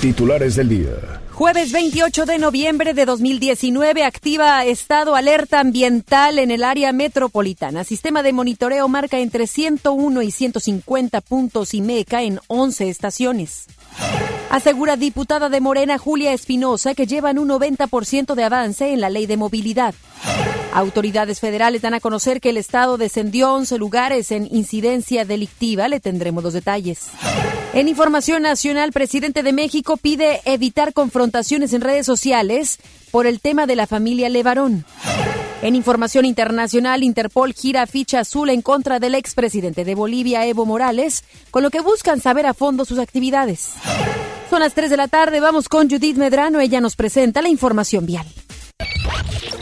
Titulares del día. Jueves 28 de noviembre de 2019 activa estado alerta ambiental en el área metropolitana. Sistema de monitoreo marca entre 101 y 150 puntos y meca en 11 estaciones. Asegura diputada de Morena Julia Espinosa que llevan un 90% de avance en la ley de movilidad. Autoridades federales dan a conocer que el Estado descendió 11 lugares en incidencia delictiva. Le tendremos los detalles. En información nacional, presidente de México pide evitar confrontaciones en redes sociales por el tema de la familia Levarón. En información internacional, Interpol gira ficha azul en contra del expresidente de Bolivia, Evo Morales, con lo que buscan saber a fondo sus actividades. Son las 3 de la tarde, vamos con Judith Medrano, ella nos presenta la información vial.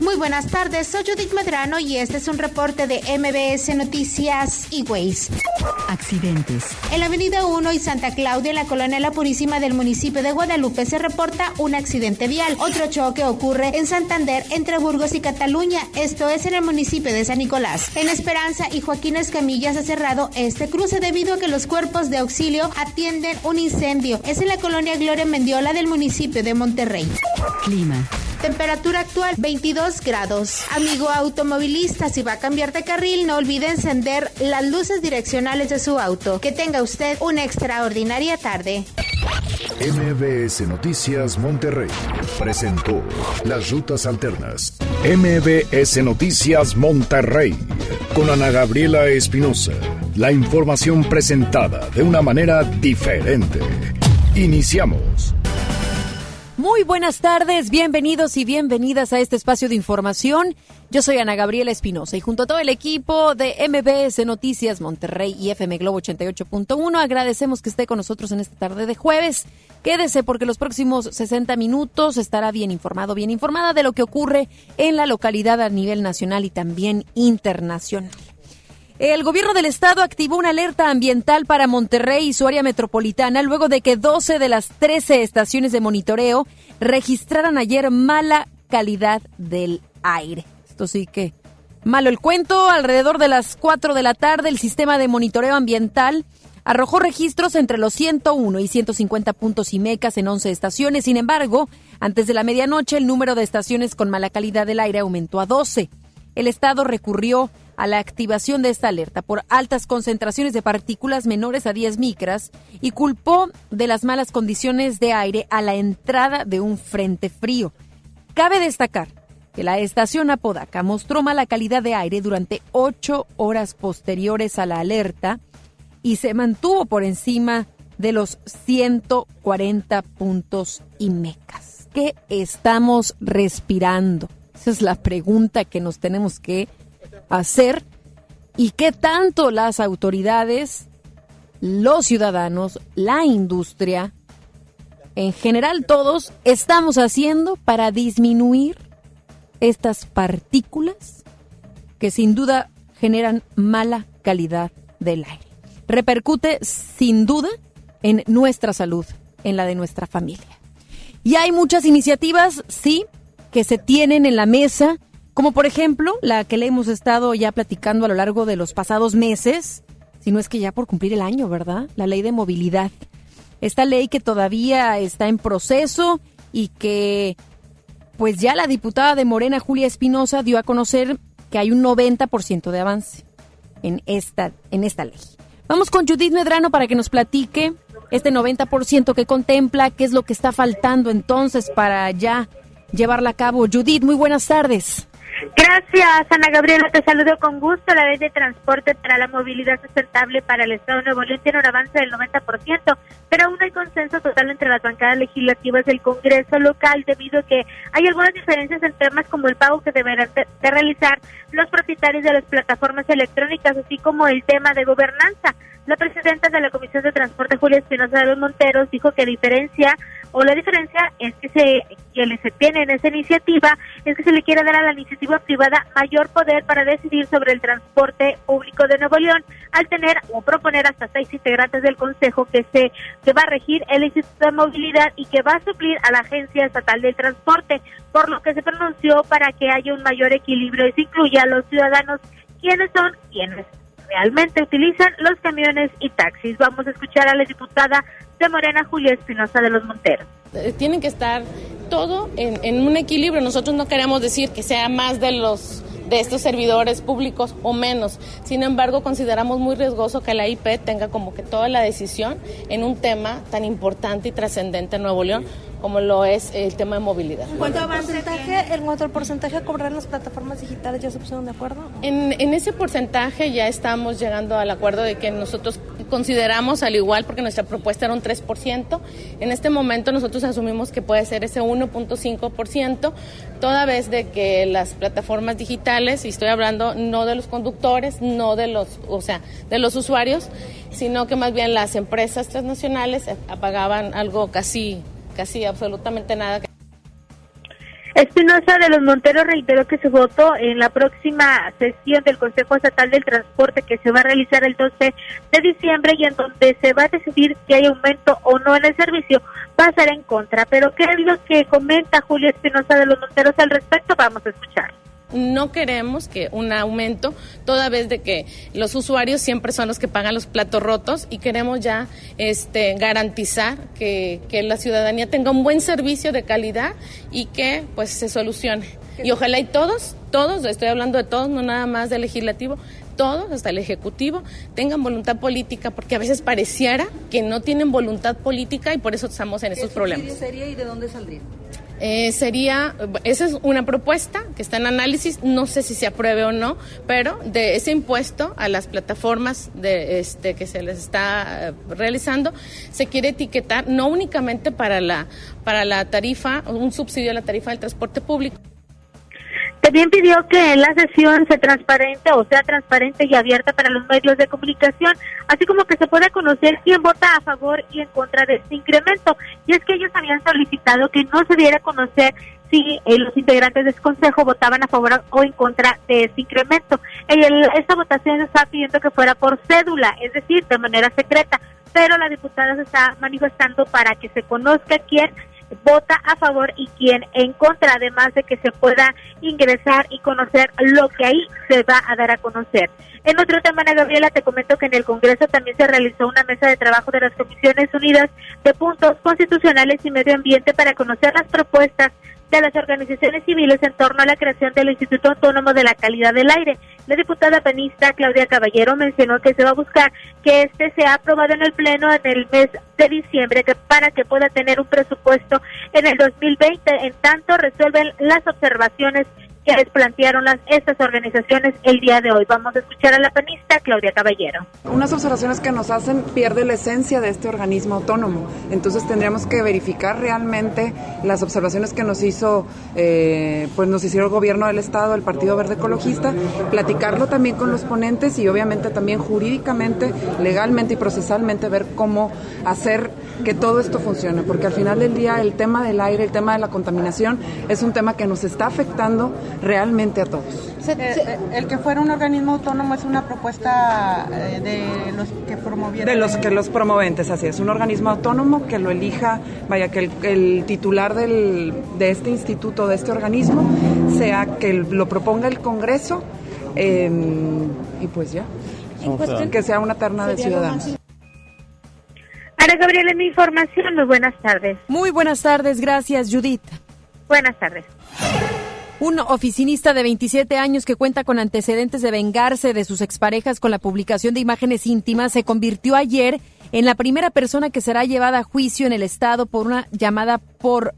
Muy buenas tardes, soy Judith Medrano y este es un reporte de MBS Noticias y Ways. Accidentes. En la Avenida 1 y Santa Claudia, en la colonia La Purísima del municipio de Guadalupe, se reporta un accidente vial. Otro choque ocurre en Santander, entre Burgos y Cataluña, esto es en el municipio de San Nicolás. En Esperanza y Joaquín Escamilla se ha cerrado este cruce debido a que los cuerpos de auxilio atienden un incendio. Es en la colonia Gloria Mendiola del municipio de Monterrey. Clima. Temperatura actual 22 grados. Amigo automovilista, si va a cambiar de carril, no olvide encender las luces direccionales de su auto. Que tenga usted una extraordinaria tarde. MBS Noticias Monterrey presentó las rutas alternas. MBS Noticias Monterrey con Ana Gabriela Espinosa. La información presentada de una manera diferente. Iniciamos. Muy buenas tardes, bienvenidos y bienvenidas a este espacio de información. Yo soy Ana Gabriela Espinosa y junto a todo el equipo de MBS Noticias Monterrey y FM Globo 88.1 agradecemos que esté con nosotros en esta tarde de jueves. Quédese porque los próximos 60 minutos estará bien informado, bien informada de lo que ocurre en la localidad a nivel nacional y también internacional. El gobierno del estado activó una alerta ambiental para Monterrey y su área metropolitana luego de que 12 de las 13 estaciones de monitoreo registraran ayer mala calidad del aire. Esto sí que malo el cuento. Alrededor de las 4 de la tarde el sistema de monitoreo ambiental arrojó registros entre los 101 y 150 puntos y mecas en 11 estaciones. Sin embargo, antes de la medianoche el número de estaciones con mala calidad del aire aumentó a 12. El estado recurrió a la activación de esta alerta por altas concentraciones de partículas menores a 10 micras y culpó de las malas condiciones de aire a la entrada de un frente frío. Cabe destacar que la estación Apodaca mostró mala calidad de aire durante ocho horas posteriores a la alerta y se mantuvo por encima de los 140 puntos y mecas. ¿Qué estamos respirando? Esa es la pregunta que nos tenemos que hacer y qué tanto las autoridades, los ciudadanos, la industria, en general todos, estamos haciendo para disminuir estas partículas que sin duda generan mala calidad del aire. Repercute sin duda en nuestra salud, en la de nuestra familia. Y hay muchas iniciativas, sí, que se tienen en la mesa como por ejemplo la que le hemos estado ya platicando a lo largo de los pasados meses, si no es que ya por cumplir el año, ¿verdad? La ley de movilidad. Esta ley que todavía está en proceso y que pues ya la diputada de Morena, Julia Espinosa, dio a conocer que hay un 90% de avance en esta, en esta ley. Vamos con Judith Medrano para que nos platique este 90% que contempla, qué es lo que está faltando entonces para ya llevarla a cabo. Judith, muy buenas tardes. Gracias, Ana Gabriela. Te saludo con gusto. La ley de transporte para la movilidad sustentable para el Estado de Nuevo León tiene un avance del 90%, pero aún hay consenso total entre las bancadas legislativas del Congreso local debido a que hay algunas diferencias en temas como el pago que deberán de, realizar los propietarios de las plataformas electrónicas, así como el tema de gobernanza. La presidenta de la Comisión de Transporte, Julia Espinosa de los Monteros, dijo que diferencia o la diferencia es que se, que se tiene en esa iniciativa es que se le quiere dar a la iniciativa privada mayor poder para decidir sobre el transporte público de Nuevo León, al tener o proponer hasta seis integrantes del Consejo que se que va a regir el Instituto de Movilidad y que va a suplir a la Agencia Estatal del Transporte, por lo que se pronunció para que haya un mayor equilibrio y se incluya a los ciudadanos quienes son quienes realmente utilizan los camiones y taxis. Vamos a escuchar a la diputada de Morena, Julia Espinosa de los Monteros. Eh, tienen que estar todo en, en un equilibrio. Nosotros no queremos decir que sea más de los de estos servidores públicos o menos. Sin embargo, consideramos muy riesgoso que la IP tenga como que toda la decisión en un tema tan importante y trascendente en Nuevo León como lo es el tema de movilidad. ¿En cuanto al porcentaje, en cuanto al porcentaje a cobrar en las plataformas digitales, ya se pusieron de acuerdo? En, en ese porcentaje ya estamos llegando al acuerdo de que nosotros consideramos al igual, porque nuestra propuesta era un 3%, en este momento nosotros asumimos que puede ser ese 1.5%, toda vez de que las plataformas digitales, y estoy hablando no de los conductores, no de los, o sea, de los usuarios, sino que más bien las empresas transnacionales pagaban algo casi casi absolutamente nada. Espinosa de los Monteros reiteró que su voto en la próxima sesión del Consejo Estatal del Transporte que se va a realizar el 12 de diciembre y en donde se va a decidir si hay aumento o no en el servicio va a ser en contra. Pero ¿qué es lo que comenta Julia Espinosa de los Monteros al respecto? Vamos a escuchar no queremos que un aumento, toda vez de que los usuarios siempre son los que pagan los platos rotos y queremos ya este, garantizar que, que la ciudadanía tenga un buen servicio de calidad y que pues se solucione. Y ojalá y todos, todos, estoy hablando de todos, no nada más del legislativo, todos, hasta el Ejecutivo, tengan voluntad política, porque a veces pareciera que no tienen voluntad política y por eso estamos en esos problemas. ¿Qué sería y de dónde saldría? Eh, sería, esa es una propuesta que está en análisis, no sé si se apruebe o no, pero de ese impuesto a las plataformas de este que se les está eh, realizando, se quiere etiquetar no únicamente para la, para la tarifa, un subsidio a la tarifa del transporte público, también pidió que la sesión sea transparente o sea transparente y abierta para los medios de comunicación, así como que se pueda conocer quién vota a favor y en contra de este incremento. Y es que ellos habían solicitado que no se diera a conocer si eh, los integrantes de ese consejo votaban a favor o en contra de este incremento. esta votación está pidiendo que fuera por cédula, es decir, de manera secreta, pero la diputada se está manifestando para que se conozca quién vota a favor y quién en contra, además de que se pueda ingresar y conocer lo que ahí se va a dar a conocer. En otro tema, Gabriela, te comento que en el Congreso también se realizó una mesa de trabajo de las Comisiones Unidas de Puntos Constitucionales y Medio Ambiente para conocer las propuestas de las organizaciones civiles en torno a la creación del Instituto Autónomo de la Calidad del Aire. La diputada panista Claudia Caballero mencionó que se va a buscar que este sea aprobado en el Pleno en el mes de diciembre que para que pueda tener un presupuesto en el 2020. En tanto, resuelven las observaciones que les plantearon las, estas organizaciones el día de hoy. Vamos a escuchar a la panista Claudia Caballero. Unas observaciones que nos hacen pierde la esencia de este organismo autónomo. Entonces tendríamos que verificar realmente las observaciones que nos hizo, eh, pues nos hicieron el gobierno del estado, el Partido Verde Ecologista, platicarlo también con los ponentes y obviamente también jurídicamente, legalmente y procesalmente ver cómo hacer que todo esto funcione, porque al final del día el tema del aire, el tema de la contaminación es un tema que nos está afectando realmente a todos. Eh, eh, el que fuera un organismo autónomo es una propuesta eh, de los que promovieron. De los que los promoventes, así es. Un organismo autónomo que lo elija, vaya, que el, titular del, de este instituto, de este organismo, sea que lo proponga el Congreso em, y pues ya. que sea una terna de ciudadanos. Ana Gabriela, mi información. Muy buenas tardes. Muy buenas tardes. Gracias, Judith. Buenas tardes. Un oficinista de 27 años que cuenta con antecedentes de vengarse de sus exparejas con la publicación de imágenes íntimas se convirtió ayer en la primera persona que será llevada a juicio en el Estado por una llamada por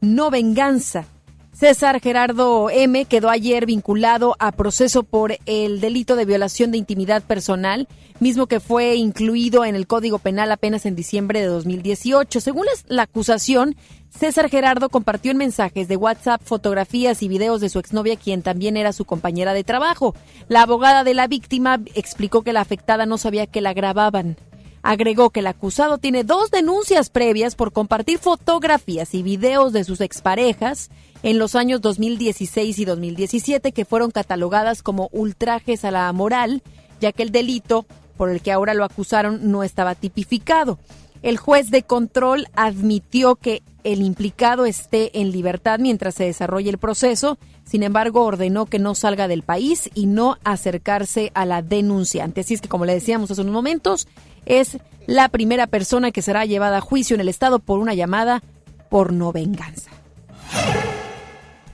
no venganza. César Gerardo M. quedó ayer vinculado a proceso por el delito de violación de intimidad personal, mismo que fue incluido en el Código Penal apenas en diciembre de 2018. Según la acusación, César Gerardo compartió en mensajes de WhatsApp fotografías y videos de su exnovia, quien también era su compañera de trabajo. La abogada de la víctima explicó que la afectada no sabía que la grababan. Agregó que el acusado tiene dos denuncias previas por compartir fotografías y videos de sus exparejas en los años 2016 y 2017 que fueron catalogadas como ultrajes a la moral, ya que el delito por el que ahora lo acusaron no estaba tipificado. El juez de control admitió que el implicado esté en libertad mientras se desarrolle el proceso, sin embargo ordenó que no salga del país y no acercarse a la denunciante. Así es que, como le decíamos hace unos momentos, es la primera persona que será llevada a juicio en el Estado por una llamada por no venganza.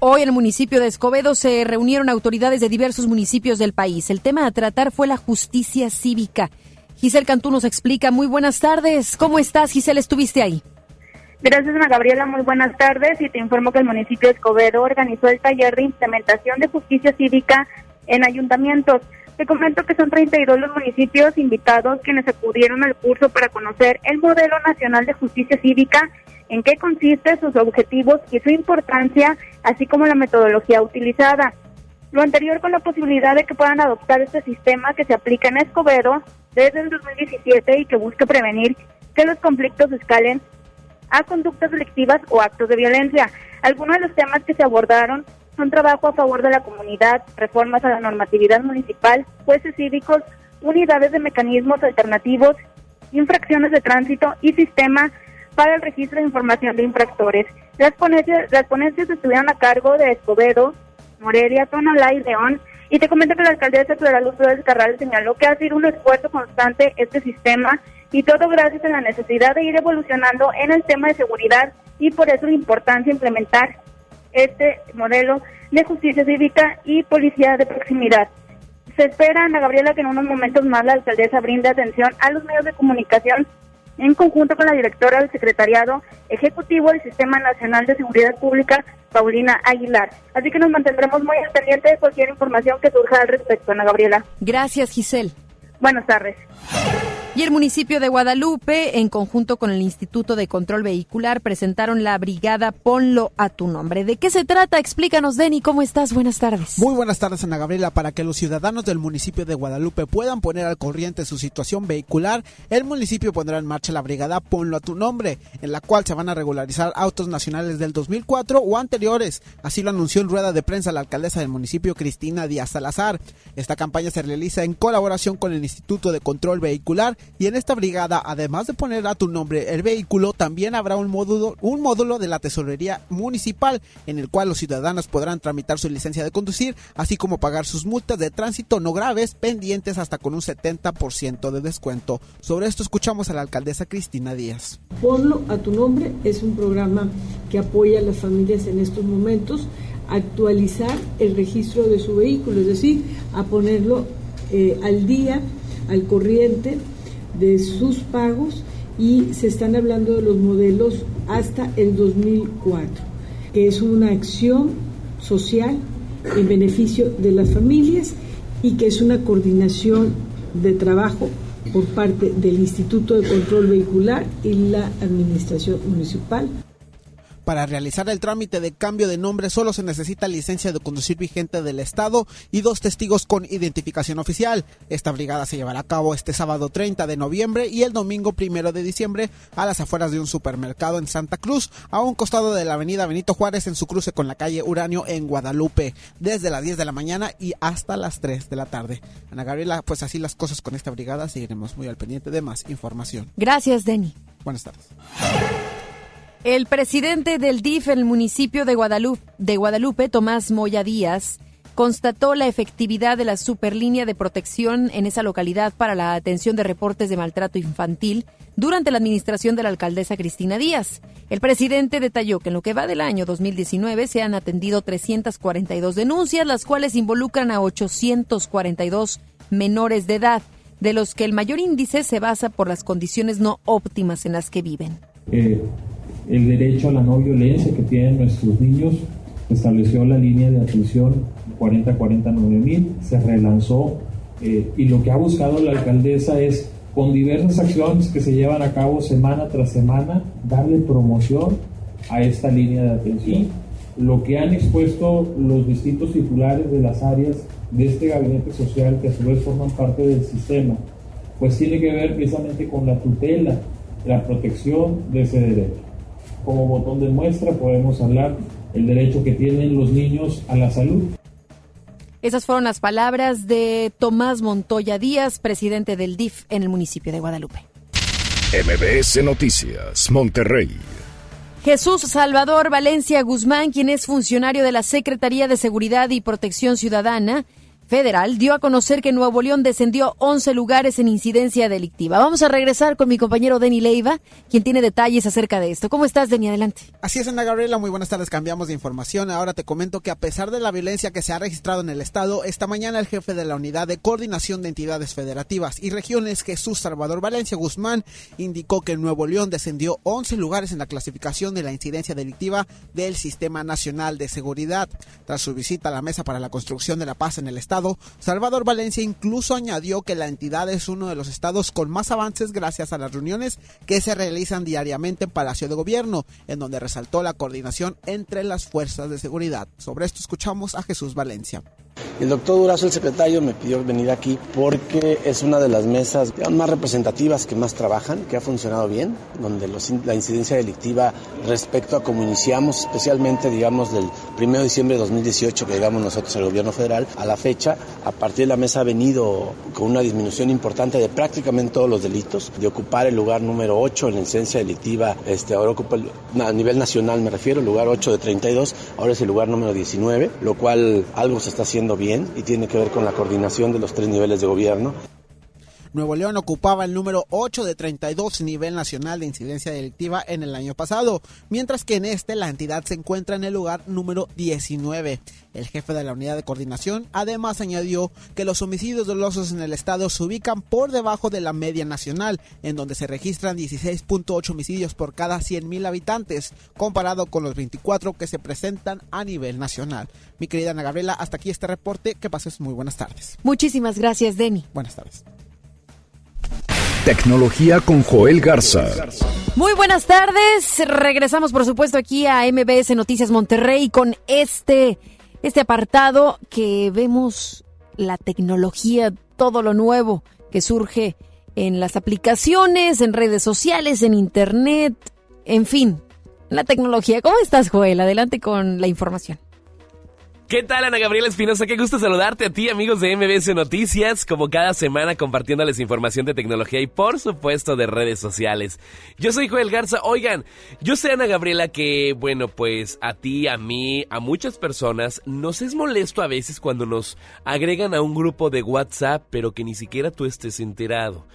Hoy en el municipio de Escobedo se reunieron autoridades de diversos municipios del país. El tema a tratar fue la justicia cívica. Giselle Cantú nos explica. Muy buenas tardes. ¿Cómo estás, Giselle? ¿Estuviste ahí? Gracias, Ana Gabriela. Muy buenas tardes. Y te informo que el municipio de Escobedo organizó el taller de implementación de justicia cívica en ayuntamientos. Te comento que son 32 los municipios invitados quienes acudieron al curso para conocer el modelo nacional de justicia cívica, en qué consiste, sus objetivos y su importancia, así como la metodología utilizada. Lo anterior con la posibilidad de que puedan adoptar este sistema que se aplica en Escobedo desde el 2017 y que busque prevenir que los conflictos escalen a conductas delictivas o actos de violencia. Algunos de los temas que se abordaron son trabajo a favor de la comunidad, reformas a la normatividad municipal, jueces cívicos, unidades de mecanismos alternativos, infracciones de tránsito y sistema para el registro de información de infractores. Las ponencias, las ponencias estuvieron a cargo de Escobedo, Morelia, Tonalá y León. Y te comento que la alcaldesa Flora Luz Flores Carral señaló que ha sido un esfuerzo constante este sistema y todo gracias a la necesidad de ir evolucionando en el tema de seguridad y por eso la importancia de implementar este modelo de justicia cívica y policía de proximidad. Se espera, Ana Gabriela, que en unos momentos más la alcaldesa brinde atención a los medios de comunicación en conjunto con la directora del Secretariado Ejecutivo del Sistema Nacional de Seguridad Pública, Paulina Aguilar. Así que nos mantendremos muy al pendiente de cualquier información que surja al respecto, Ana Gabriela. Gracias, Giselle. Buenas tardes. Y el municipio de Guadalupe, en conjunto con el Instituto de Control Vehicular, presentaron la brigada Ponlo a tu nombre. ¿De qué se trata? Explícanos, Denny, ¿cómo estás? Buenas tardes. Muy buenas tardes, Ana Gabriela. Para que los ciudadanos del municipio de Guadalupe puedan poner al corriente su situación vehicular, el municipio pondrá en marcha la brigada Ponlo a tu nombre, en la cual se van a regularizar autos nacionales del 2004 o anteriores. Así lo anunció en rueda de prensa la alcaldesa del municipio, Cristina Díaz Salazar. Esta campaña se realiza en colaboración con el Instituto de Control Vehicular y en esta brigada, además de poner a tu nombre el vehículo, también habrá un módulo, un módulo de la tesorería municipal en el cual los ciudadanos podrán tramitar su licencia de conducir, así como pagar sus multas de tránsito no graves pendientes hasta con un 70% de descuento. Sobre esto escuchamos a la alcaldesa Cristina Díaz. Ponlo a tu nombre es un programa que apoya a las familias en estos momentos actualizar el registro de su vehículo, es decir, a ponerlo eh, al día, al corriente de sus pagos y se están hablando de los modelos hasta el 2004, que es una acción social en beneficio de las familias y que es una coordinación de trabajo por parte del Instituto de Control Vehicular y la Administración Municipal. Para realizar el trámite de cambio de nombre solo se necesita licencia de conducir vigente del Estado y dos testigos con identificación oficial. Esta brigada se llevará a cabo este sábado 30 de noviembre y el domingo 1 de diciembre a las afueras de un supermercado en Santa Cruz, a un costado de la avenida Benito Juárez en su cruce con la calle Uranio en Guadalupe, desde las 10 de la mañana y hasta las 3 de la tarde. Ana Gabriela, pues así las cosas con esta brigada, seguiremos muy al pendiente de más información. Gracias, Denny. Buenas tardes. El presidente del DIF en el municipio de Guadalupe, Tomás Moya Díaz, constató la efectividad de la superlínea de protección en esa localidad para la atención de reportes de maltrato infantil durante la administración de la alcaldesa Cristina Díaz. El presidente detalló que en lo que va del año 2019 se han atendido 342 denuncias, las cuales involucran a 842 menores de edad, de los que el mayor índice se basa por las condiciones no óptimas en las que viven. Eh, el derecho a la no violencia que tienen nuestros niños, estableció la línea de atención 40-49 se relanzó eh, y lo que ha buscado la alcaldesa es con diversas acciones que se llevan a cabo semana tras semana, darle promoción a esta línea de atención. Lo que han expuesto los distintos titulares de las áreas de este gabinete social que a su vez forman parte del sistema pues tiene que ver precisamente con la tutela, la protección de ese derecho. Como botón de muestra podemos hablar el derecho que tienen los niños a la salud. Esas fueron las palabras de Tomás Montoya Díaz, presidente del DIF en el municipio de Guadalupe. MBS Noticias, Monterrey. Jesús Salvador Valencia Guzmán, quien es funcionario de la Secretaría de Seguridad y Protección Ciudadana, Federal dio a conocer que Nuevo León descendió 11 lugares en incidencia delictiva. Vamos a regresar con mi compañero Denny Leiva, quien tiene detalles acerca de esto. ¿Cómo estás, Denny? Adelante. Así es, Ana Gabriela. Muy buenas tardes. Cambiamos de información. Ahora te comento que a pesar de la violencia que se ha registrado en el Estado, esta mañana el jefe de la Unidad de Coordinación de Entidades Federativas y Regiones, Jesús Salvador Valencia Guzmán, indicó que Nuevo León descendió 11 lugares en la clasificación de la incidencia delictiva del Sistema Nacional de Seguridad. Tras su visita a la Mesa para la Construcción de la Paz en el Estado, Salvador Valencia incluso añadió que la entidad es uno de los estados con más avances gracias a las reuniones que se realizan diariamente en Palacio de Gobierno, en donde resaltó la coordinación entre las fuerzas de seguridad. Sobre esto escuchamos a Jesús Valencia. El doctor Durazo, el secretario, me pidió venir aquí porque es una de las mesas más representativas que más trabajan, que ha funcionado bien, donde la incidencia delictiva respecto a cómo iniciamos, especialmente, digamos, del 1 de diciembre de 2018 que llegamos nosotros al gobierno federal, a la fecha, a partir de la mesa ha venido con una disminución importante de prácticamente todos los delitos, de ocupar el lugar número 8 en la incidencia delictiva, este, ahora ocupa a nivel nacional me refiero, el lugar 8 de 32, ahora es el lugar número 19, lo cual algo se está haciendo bien y tiene que ver con la coordinación de los tres niveles de gobierno. Nuevo León ocupaba el número 8 de 32 nivel nacional de incidencia delictiva en el año pasado, mientras que en este la entidad se encuentra en el lugar número 19. El jefe de la unidad de coordinación además añadió que los homicidios dolosos en el estado se ubican por debajo de la media nacional, en donde se registran 16.8 homicidios por cada 100.000 habitantes, comparado con los 24 que se presentan a nivel nacional. Mi querida Ana Gabriela, hasta aquí este reporte. Que pases muy buenas tardes. Muchísimas gracias, Denny. Buenas tardes. Tecnología con Joel Garza. Muy buenas tardes. Regresamos, por supuesto, aquí a MBS Noticias Monterrey con este, este apartado que vemos la tecnología, todo lo nuevo que surge en las aplicaciones, en redes sociales, en internet, en fin, la tecnología. ¿Cómo estás, Joel? Adelante con la información. ¿Qué tal, Ana Gabriela Espinosa? Qué gusto saludarte a ti, amigos de MBS Noticias, como cada semana compartiéndoles información de tecnología y, por supuesto, de redes sociales. Yo soy Joel Garza. Oigan, yo sé, Ana Gabriela, que, bueno, pues a ti, a mí, a muchas personas, nos es molesto a veces cuando nos agregan a un grupo de WhatsApp, pero que ni siquiera tú estés enterado.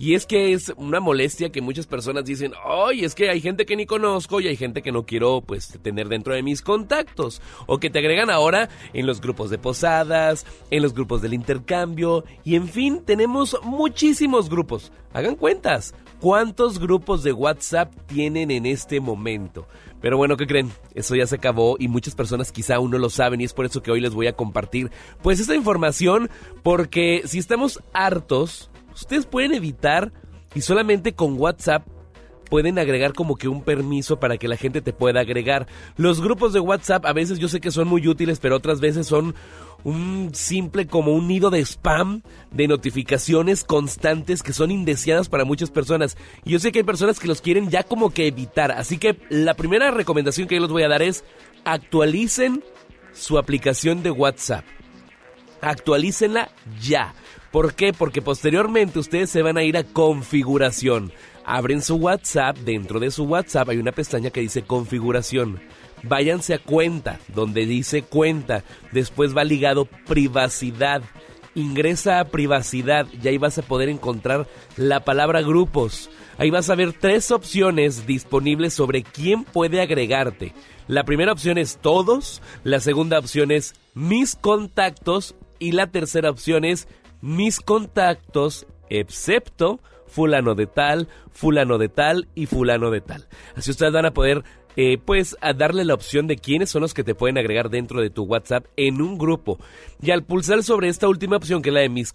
Y es que es una molestia que muchas personas dicen, ay, es que hay gente que ni conozco y hay gente que no quiero pues tener dentro de mis contactos. O que te agregan ahora en los grupos de posadas, en los grupos del intercambio y en fin, tenemos muchísimos grupos. Hagan cuentas, ¿cuántos grupos de WhatsApp tienen en este momento? Pero bueno, ¿qué creen? Eso ya se acabó y muchas personas quizá aún no lo saben y es por eso que hoy les voy a compartir pues esta información porque si estamos hartos ustedes pueden evitar y solamente con WhatsApp pueden agregar como que un permiso para que la gente te pueda agregar. Los grupos de WhatsApp a veces yo sé que son muy útiles, pero otras veces son un simple como un nido de spam de notificaciones constantes que son indeseadas para muchas personas. Y yo sé que hay personas que los quieren ya como que evitar. Así que la primera recomendación que yo les voy a dar es actualicen su aplicación de WhatsApp. Actualícenla ya. ¿Por qué? Porque posteriormente ustedes se van a ir a configuración. Abren su WhatsApp, dentro de su WhatsApp hay una pestaña que dice configuración. Váyanse a cuenta, donde dice cuenta. Después va ligado privacidad. Ingresa a privacidad y ahí vas a poder encontrar la palabra grupos. Ahí vas a ver tres opciones disponibles sobre quién puede agregarte. La primera opción es todos, la segunda opción es mis contactos y la tercera opción es mis contactos, excepto fulano de tal, fulano de tal y fulano de tal. Así ustedes van a poder eh, pues a darle la opción de quiénes son los que te pueden agregar dentro de tu WhatsApp en un grupo. Y al pulsar sobre esta última opción, que es la de mis,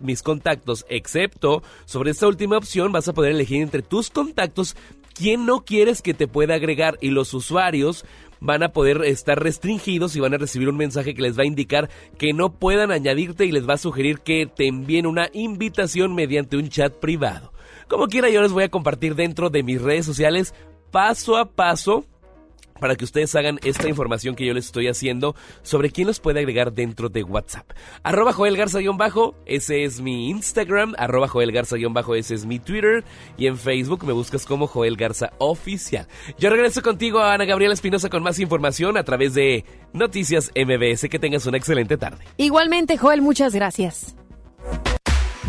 mis contactos, excepto sobre esta última opción, vas a poder elegir entre tus contactos quién no quieres que te pueda agregar y los usuarios van a poder estar restringidos y van a recibir un mensaje que les va a indicar que no puedan añadirte y les va a sugerir que te envíen una invitación mediante un chat privado. Como quiera, yo les voy a compartir dentro de mis redes sociales paso a paso para que ustedes hagan esta información que yo les estoy haciendo sobre quién los puede agregar dentro de WhatsApp. Arroba Joel Garza-bajo, ese es mi Instagram, arroba Joel Garza-bajo, ese es mi Twitter, y en Facebook me buscas como Joel Garza Oficial. Yo regreso contigo a Ana Gabriela Espinosa con más información a través de Noticias MBS. Que tengas una excelente tarde. Igualmente, Joel, muchas gracias.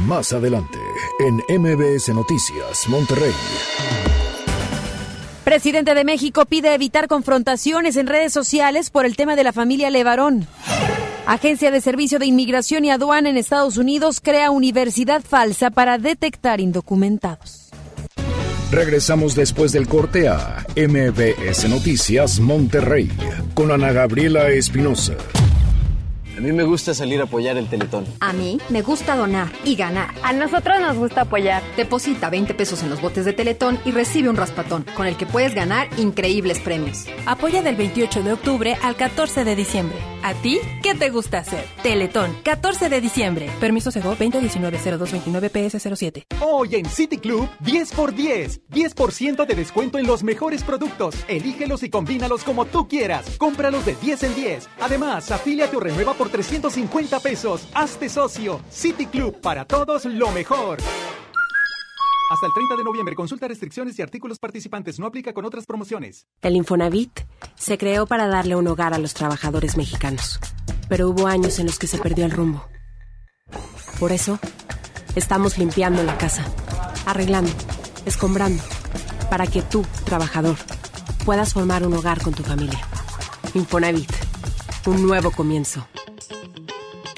Más adelante, en MBS Noticias, Monterrey. Presidente de México pide evitar confrontaciones en redes sociales por el tema de la familia Levarón. Agencia de Servicio de Inmigración y Aduana en Estados Unidos crea universidad falsa para detectar indocumentados. Regresamos después del corte a MBS Noticias Monterrey con Ana Gabriela Espinosa. A mí me gusta salir a apoyar el Teletón. A mí me gusta donar y ganar. A nosotros nos gusta apoyar. Deposita 20 pesos en los botes de Teletón y recibe un raspatón, con el que puedes ganar increíbles premios. Apoya del 28 de octubre al 14 de diciembre. ¿A ti qué te gusta hacer? Teletón, 14 de diciembre. Permiso Sego 2019-0229-PS07. Hoy en City Club, 10 por 10. 10% de descuento en los mejores productos. Elígelos y combínalos como tú quieras. Cómpralos de 10 en 10. Además, afíliate o renueva por 350 pesos. Hazte socio. City Club, para todos lo mejor. Hasta el 30 de noviembre, consulta restricciones y artículos participantes. No aplica con otras promociones. El Infonavit se creó para darle un hogar a los trabajadores mexicanos. Pero hubo años en los que se perdió el rumbo. Por eso, estamos limpiando la casa, arreglando, escombrando, para que tú, trabajador, puedas formar un hogar con tu familia. Infonavit, un nuevo comienzo.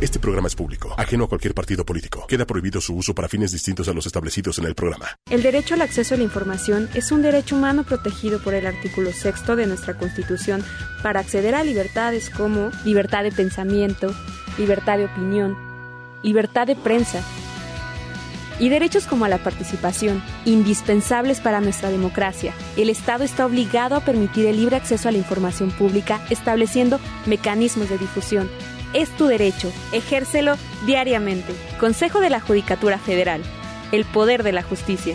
Este programa es público, ajeno a cualquier partido político. Queda prohibido su uso para fines distintos a los establecidos en el programa. El derecho al acceso a la información es un derecho humano protegido por el artículo sexto de nuestra Constitución para acceder a libertades como libertad de pensamiento, libertad de opinión, libertad de prensa, y derechos como la participación, indispensables para nuestra democracia. El Estado está obligado a permitir el libre acceso a la información pública, estableciendo mecanismos de difusión. Es tu derecho, ejércelo diariamente. Consejo de la Judicatura Federal. El poder de la justicia.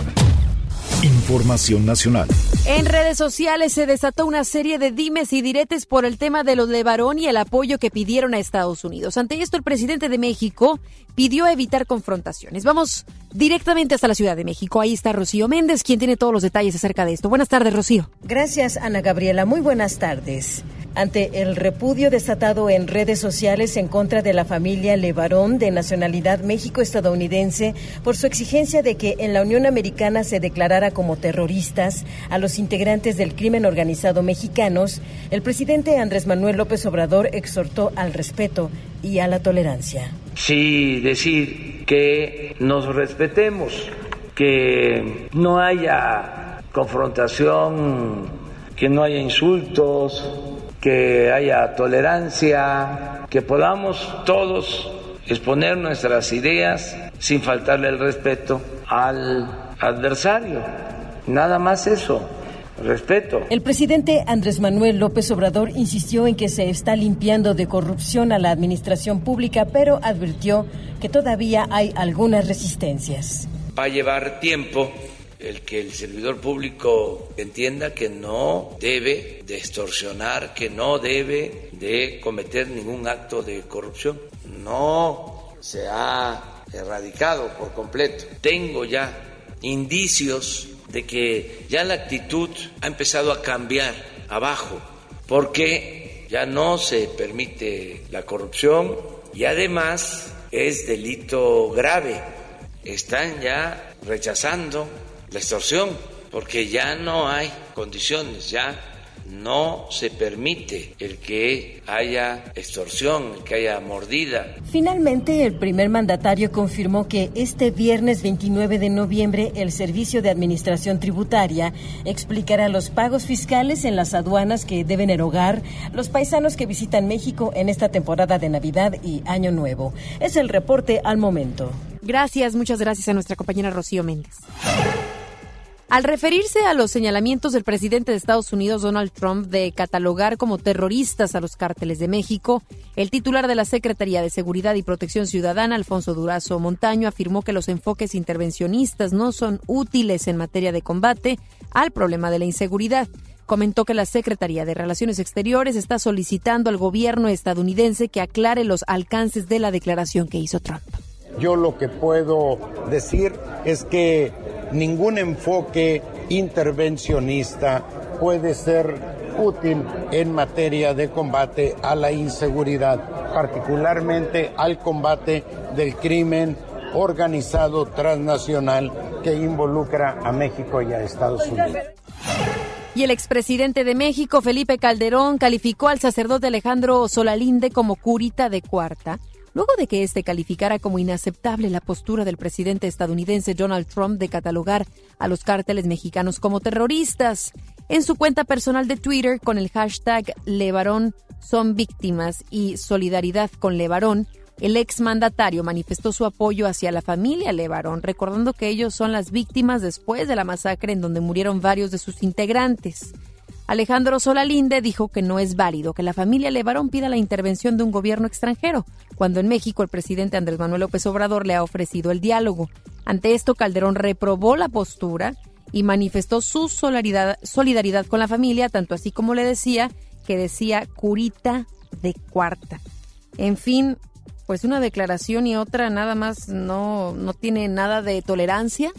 Información nacional. En redes sociales se desató una serie de dimes y diretes por el tema de los Levarón y el apoyo que pidieron a Estados Unidos. Ante esto, el presidente de México pidió evitar confrontaciones. Vamos directamente hasta la Ciudad de México. Ahí está Rocío Méndez, quien tiene todos los detalles acerca de esto. Buenas tardes, Rocío. Gracias, Ana Gabriela. Muy buenas tardes. Ante el repudio desatado en redes sociales en contra de la familia Levarón de nacionalidad México-estadounidense por su exigencia de que en la Unión Americana se declarara como terroristas a los integrantes del crimen organizado mexicanos, el presidente Andrés Manuel López Obrador exhortó al respeto y a la tolerancia. Sí, decir que nos respetemos, que no haya confrontación, que no haya insultos, que haya tolerancia, que podamos todos exponer nuestras ideas sin faltarle el respeto al adversario. Nada más eso. Respeto. El presidente Andrés Manuel López Obrador insistió en que se está limpiando de corrupción a la administración pública, pero advirtió que todavía hay algunas resistencias. Va a llevar tiempo el que el servidor público entienda que no debe de extorsionar, que no debe de cometer ningún acto de corrupción. No se ha erradicado por completo. Tengo ya indicios de que ya la actitud ha empezado a cambiar abajo, porque ya no se permite la corrupción y además es delito grave. Están ya rechazando la extorsión, porque ya no hay condiciones, ya no se permite el que haya extorsión, el que haya mordida. Finalmente, el primer mandatario confirmó que este viernes 29 de noviembre el Servicio de Administración Tributaria explicará los pagos fiscales en las aduanas que deben erogar los paisanos que visitan México en esta temporada de Navidad y Año Nuevo. Es el reporte al momento. Gracias, muchas gracias a nuestra compañera Rocío Méndez. Al referirse a los señalamientos del presidente de Estados Unidos, Donald Trump, de catalogar como terroristas a los cárteles de México, el titular de la Secretaría de Seguridad y Protección Ciudadana, Alfonso Durazo Montaño, afirmó que los enfoques intervencionistas no son útiles en materia de combate al problema de la inseguridad. Comentó que la Secretaría de Relaciones Exteriores está solicitando al gobierno estadounidense que aclare los alcances de la declaración que hizo Trump. Yo lo que puedo decir es que ningún enfoque intervencionista puede ser útil en materia de combate a la inseguridad, particularmente al combate del crimen organizado transnacional que involucra a México y a Estados Unidos. Y el expresidente de México, Felipe Calderón, calificó al sacerdote Alejandro Solalinde como curita de cuarta luego de que este calificara como inaceptable la postura del presidente estadounidense Donald Trump de catalogar a los cárteles mexicanos como terroristas. En su cuenta personal de Twitter con el hashtag Levarón son víctimas y solidaridad con Levarón, el exmandatario manifestó su apoyo hacia la familia Levarón, recordando que ellos son las víctimas después de la masacre en donde murieron varios de sus integrantes. Alejandro Solalinde dijo que no es válido que la familia Levarón pida la intervención de un gobierno extranjero, cuando en México el presidente Andrés Manuel López Obrador le ha ofrecido el diálogo. Ante esto, Calderón reprobó la postura y manifestó su solidaridad, con la familia, tanto así como le decía que decía curita de cuarta. En fin, pues una declaración y otra nada más no, no tiene nada de tolerancia.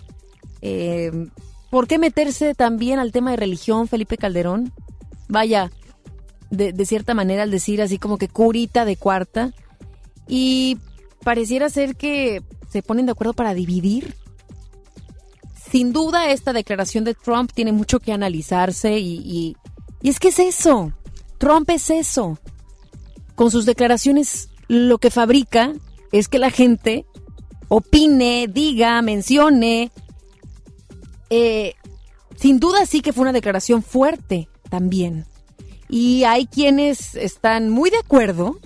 Eh, ¿Por qué meterse también al tema de religión, Felipe Calderón? Vaya, de, cierta manera al decir así como que curita de cuarta. Y pareciera ser que se ponen de acuerdo para dividir. Sin duda esta declaración de Trump tiene mucho que analizarse y, y, y es que es eso. Trump es eso. Con sus declaraciones lo que fabrica es que la gente opine, diga, mencione, eh, sin duda sí que fue una declaración fuerte también. Y hay quienes están muy de acuerdo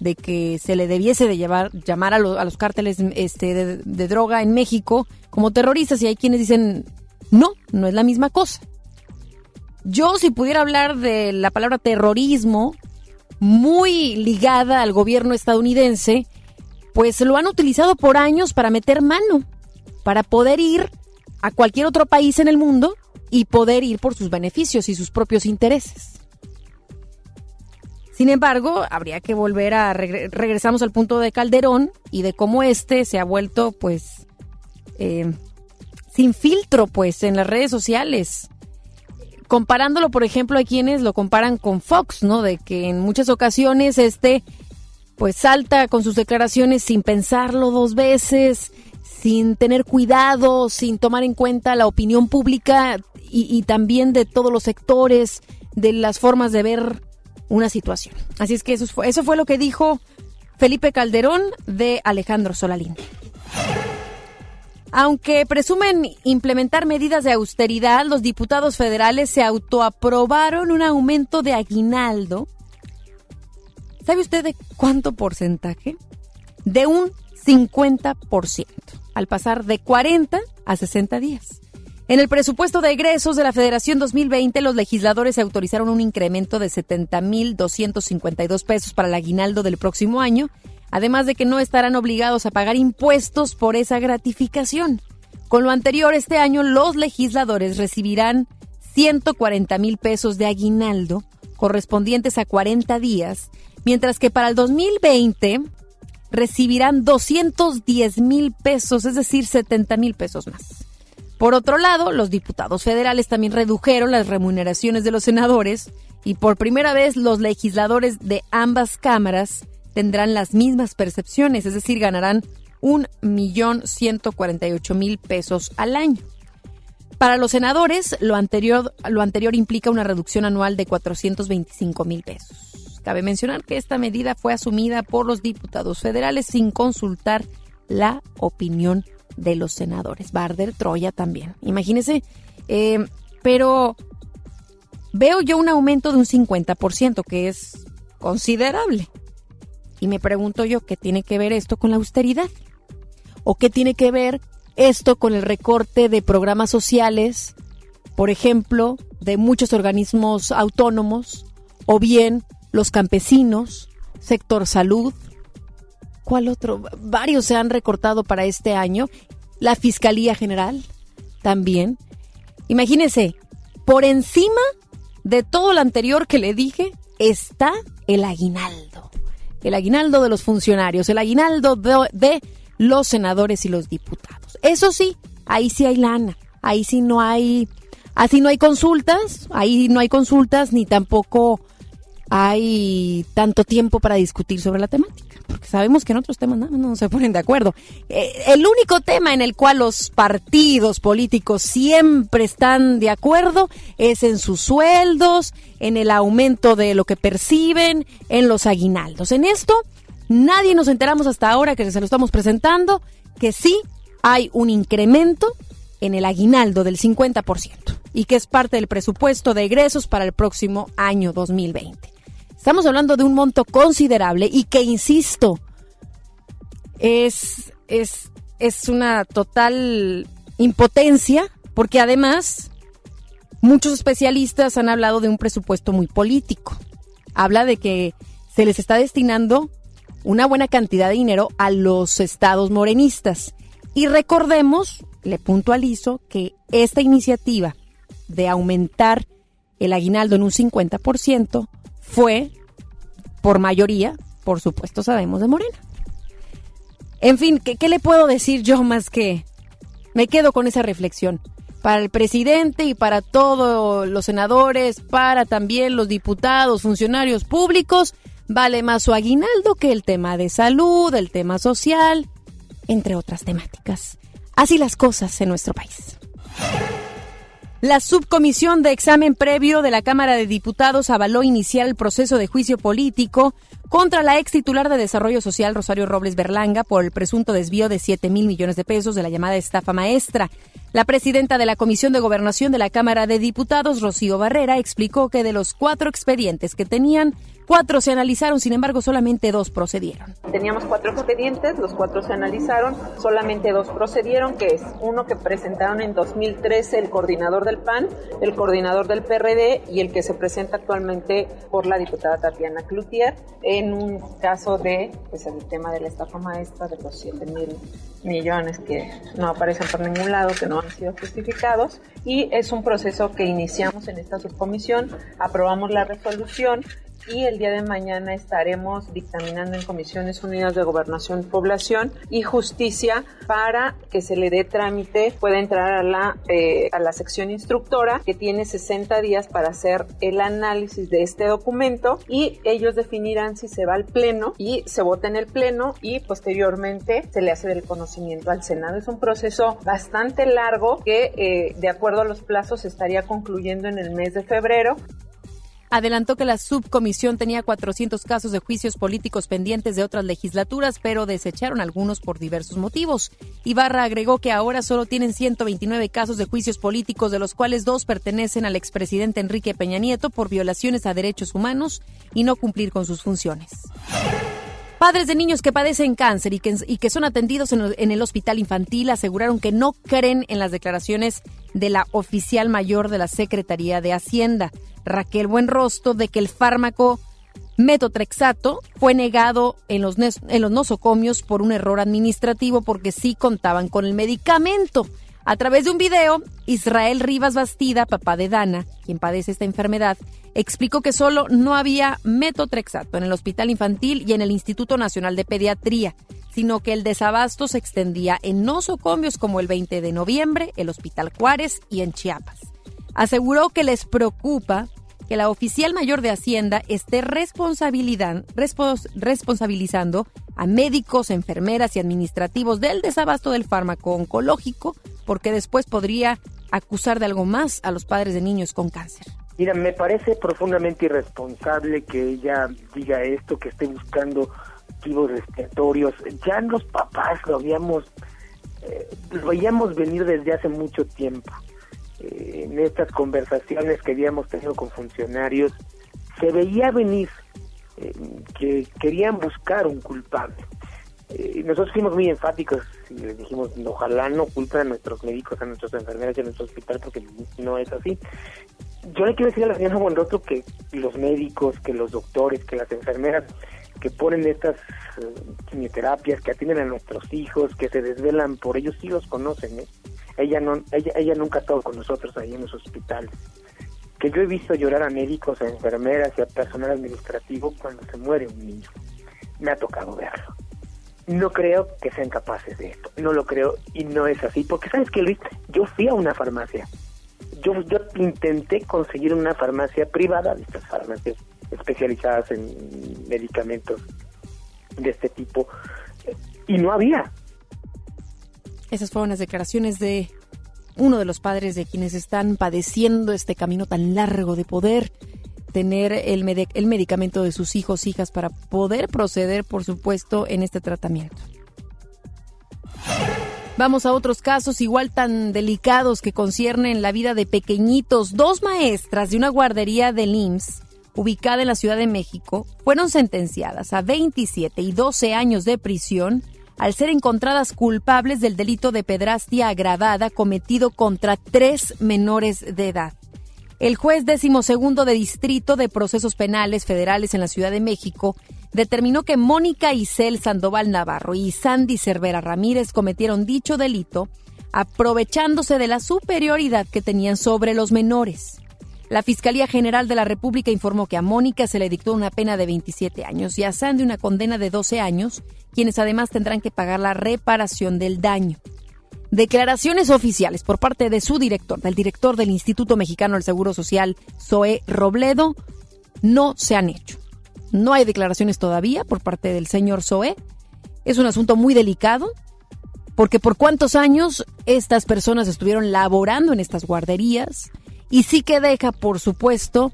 de que se le debiese de llevar, llamar a, lo, a los cárteles este, de, de, droga en México como terroristas y hay quienes dicen, no, no es la misma cosa. Yo si pudiera hablar de la palabra terrorismo muy ligada al gobierno estadounidense, pues lo han utilizado por años para meter mano, para poder ir a cualquier otro país en el mundo y poder ir por sus beneficios y sus propios intereses. Sin embargo, habría que volver a regre regresamos al punto de Calderón y de cómo este se ha vuelto, pues, eh, sin filtro, pues, en las redes sociales. Comparándolo, por ejemplo, hay quienes lo comparan con Fox, ¿no? De que en muchas ocasiones este, pues, salta con sus declaraciones sin pensarlo dos veces, sin tener cuidado, sin tomar en cuenta la opinión pública y, también de todos los sectores, de las formas de ver una situación. Así es que eso fue, eso fue lo que dijo Felipe Calderón de Alejandro Solalín. Aunque presumen implementar medidas de austeridad, los diputados federales se autoaprobaron un aumento de aguinaldo. ¿Sabe usted de cuánto porcentaje? De un 50% al pasar de 40 a 60 días. En el presupuesto de egresos de la Federación 2020, los legisladores autorizaron un incremento de 70.252 pesos para el aguinaldo del próximo año, además de que no estarán obligados a pagar impuestos por esa gratificación. Con lo anterior, este año los legisladores recibirán 140 mil pesos de aguinaldo correspondientes a 40 días, mientras que para el 2020 recibirán 210 mil pesos, es decir, 70 mil pesos más. Por otro lado, los diputados federales también redujeron las remuneraciones de los senadores y por primera vez los legisladores de ambas cámaras tendrán las mismas percepciones, es decir, ganarán un millón mil pesos al año. Para los senadores, lo anterior, lo anterior implica una reducción anual de 425 mil pesos. Cabe mencionar que esta medida fue asumida por los diputados federales sin consultar la opinión de los senadores. Barder, Troya también. Imagínense, eh, pero veo yo un aumento de un 50%, que es considerable. Y me pregunto yo, ¿qué tiene que ver esto con la austeridad? ¿O qué tiene que ver esto con el recorte de programas sociales, por ejemplo, de muchos organismos autónomos, o bien los campesinos, sector salud. ¿Cuál otro? Varios se han recortado para este año. La Fiscalía General también. Imagínense, por encima de todo lo anterior que le dije está el aguinaldo. El aguinaldo de los funcionarios, el aguinaldo de, los senadores y los diputados. Eso sí, ahí sí hay lana, ahí sí no hay, así no hay consultas, ahí no hay consultas ni tampoco hay tanto tiempo para discutir sobre la temática, porque sabemos que en otros temas no, no se ponen de acuerdo. Eh, el único tema en el cual los partidos políticos siempre están de acuerdo es en sus sueldos, en el aumento de lo que perciben, en los aguinaldos. En esto, nadie nos enteramos hasta ahora que se lo estamos presentando, que sí hay un incremento en el aguinaldo del 50% y que es parte del presupuesto de egresos para el próximo año 2020. Estamos hablando de un monto considerable y que, insisto, es, es, es una total impotencia porque además Muchos especialistas han hablado de un presupuesto muy político. Habla de que se les está destinando una buena cantidad de dinero a los estados morenistas. Y recordemos, le puntualizo, que esta iniciativa de aumentar el aguinaldo en un 50% fue, por mayoría, por supuesto sabemos, de Morena. En fin, ¿qué, ¿qué, le puedo decir yo más que me quedo con esa reflexión? Para el presidente y para todos los senadores, para también los diputados, funcionarios públicos, vale más su aguinaldo que el tema de salud, el tema social, entre otras temáticas. Así las cosas en nuestro país. La subcomisión de examen previo de la Cámara de Diputados avaló iniciar el proceso de juicio político contra la ex titular de Desarrollo Social Rosario Robles Berlanga por el presunto desvío de 7 mil millones de pesos de la llamada estafa maestra. La presidenta de la Comisión de Gobernación de la Cámara de Diputados, Rocío Barrera, explicó que de los cuatro expedientes que tenían, Cuatro se analizaron, sin embargo, solamente dos procedieron. Teníamos cuatro expedientes, los cuatro se analizaron, solamente dos procedieron, que es uno que presentaron en 2013 el coordinador del PAN, el coordinador del PRD y el que se presenta actualmente por la diputada Tatiana Cloutier en un caso de, pues, el tema de la estafa maestra de los 7 mil millones que no aparecen por ningún lado, que no han sido justificados. Y es un proceso que iniciamos en esta subcomisión, aprobamos la resolución y el día de mañana estaremos dictaminando en Comisiones Unidas de Gobernación, Población y Justicia para que se le dé trámite, pueda entrar a la, eh, a la sección instructora que tiene 60 días para hacer el análisis de este documento y ellos definirán si se va al Pleno y se vota en el Pleno y posteriormente se le hace del conocimiento al Senado. Es un proceso bastante largo que eh, de acuerdo a los plazos estaría concluyendo en el mes de febrero adelantó que la subcomisión tenía 400 casos de juicios políticos pendientes de otras legislaturas, pero desecharon algunos por diversos motivos. Ibarra agregó que ahora solo tienen 129 casos de juicios políticos, de los cuales dos pertenecen al expresidente Enrique Peña Nieto por violaciones a derechos humanos y no cumplir con sus funciones. Padres de niños que padecen cáncer y que, son atendidos en, en, el hospital infantil aseguraron que no creen en las declaraciones de la oficial mayor de la Secretaría de Hacienda, Raquel Buenrostro, de que el fármaco metotrexato fue negado en los, en los nosocomios por un error administrativo porque sí contaban con el medicamento. A través de un video, Israel Rivas Bastida, papá de Dana, quien padece esta enfermedad, explicó que solo no había metotrexato en el hospital infantil y en el Instituto Nacional de Pediatría, sino que el desabasto se extendía en nosocomios como el 20 de noviembre, el Hospital Juárez y en Chiapas. Aseguró que les preocupa que la oficial mayor de Hacienda esté responsabilizando a médicos, enfermeras y administrativos del desabasto del fármaco oncológico, porque después podría acusar de algo más a los padres de niños con cáncer. Mira, me parece profundamente irresponsable que ella diga esto, que esté buscando activos respiratorios. Ya los papás lo habíamos, eh, lo veíamos venir desde hace mucho tiempo. Eh, en estas conversaciones que habíamos tenido con funcionarios, se veía venir eh, que querían buscar un culpable. Eh, nosotros fuimos muy enfáticos y les dijimos, ojalá no culpen a nuestros médicos, a nuestros enfermeras y a nuestro hospital, porque no es así. Yo le quiero decir a la señora Buenrostro que los médicos, que los doctores, que las enfermeras que ponen estas quimioterapias, que atienden a nuestros hijos, que se desvelan por ellos, sí los conocen, ¿eh? ella no ella, ella nunca ha estado con nosotros ahí en los hospitales que yo he visto llorar a médicos, a enfermeras y a personal administrativo cuando se muere un niño. Me ha tocado verlo. No creo que sean capaces de esto. No lo creo y no es así. Porque, ¿sabes qué, Luis? Yo fui a una farmacia. Yo, yo intenté conseguir una farmacia privada, de estas farmacias especializadas en medicamentos de este tipo, y no había. Esas fueron las declaraciones de uno de los padres de quienes están padeciendo este camino tan largo de poder tener el, el medicamento de sus hijos, hijas, para poder proceder, por supuesto, en este tratamiento. Vamos a otros casos igual tan delicados que conciernen la vida de pequeñitos. Dos maestras de una guardería del IMSS, ubicada en la Ciudad de México, fueron sentenciadas a 27 y 12 años de prisión al ser encontradas culpables del delito de pedrastia agravada cometido contra tres menores de edad. El juez decimosegundo de Distrito de Procesos Penales Federales en la Ciudad de México determinó que Mónica Isel Sandoval Navarro y Sandy Cervera Ramírez cometieron dicho delito aprovechándose de la superioridad que tenían sobre los menores. La Fiscalía General de la República informó que a Mónica se le dictó una pena de 27 años y a Sandy una condena de 12 años, quienes además tendrán que pagar la reparación del daño. Declaraciones oficiales por parte de su director, del director del Instituto Mexicano del Seguro Social, Zoe Robledo, no se han hecho. No hay declaraciones todavía por parte del señor Zoe. Es un asunto muy delicado, porque por cuántos años estas personas estuvieron laborando en estas guarderías y sí que deja, por supuesto,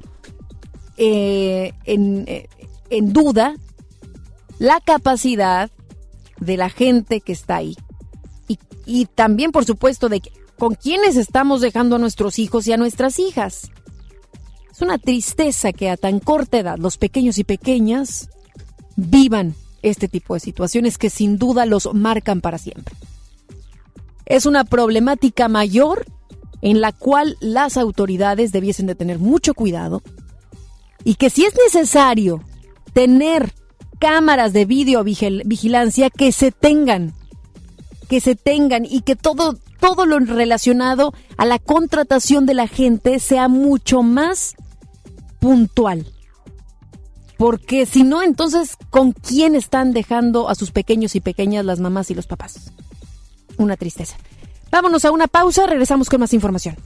eh, eh, en duda la capacidad de la gente que está ahí y también, por supuesto, de con quiénes estamos dejando a nuestros hijos y a nuestras hijas. Es una tristeza que a tan corta edad los pequeños y pequeñas vivan este tipo de situaciones que sin duda los marcan para siempre. Es una problemática mayor en la cual las autoridades debiesen de tener mucho cuidado y que si es necesario tener cámaras de videovigilancia que se tengan que se tengan y que todo, todo lo relacionado a la contratación de la gente sea mucho más puntual. Porque si no, entonces, ¿con quién están dejando a sus pequeños y pequeñas las mamás y los papás? Una tristeza. Vámonos a una pausa, regresamos con más información.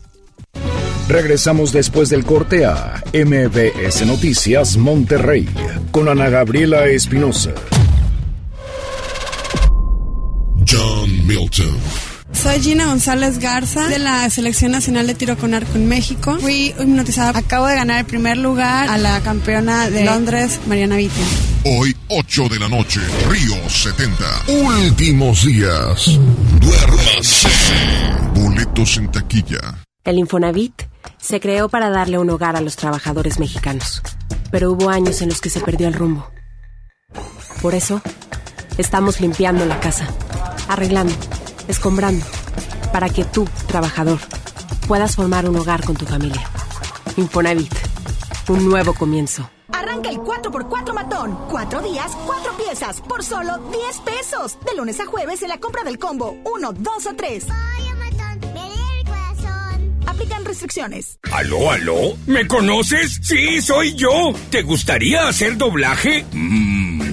Regresamos después del corte a MBS Noticias Monterrey con Ana Gabriela Espinosa. Milton. Soy Gina González Garza de la Selección Nacional de Tiro con Arco en México. Fui hipnotizada. Acabo de ganar el primer lugar a la campeona de Londres, Mariana Vitti. Hoy, 8 de la noche, Río 70. Últimos días. Duérmase. Boletos en taquilla. El Infonavit se creó para darle un hogar a los trabajadores mexicanos. Pero hubo años en los que se perdió el rumbo. Por eso, estamos limpiando la casa arreglando, escombrando, para que tú, trabajador, puedas formar un hogar con tu familia. Infonavit, un nuevo comienzo. Arranca el 4x4 matón. Cuatro días, cuatro piezas, por solo 10 pesos. De lunes a jueves en la compra del combo 1, 2 o 3. Aplican restricciones. ¿Aló, aló? ¿Me conoces? Sí, soy yo. ¿Te gustaría hacer doblaje?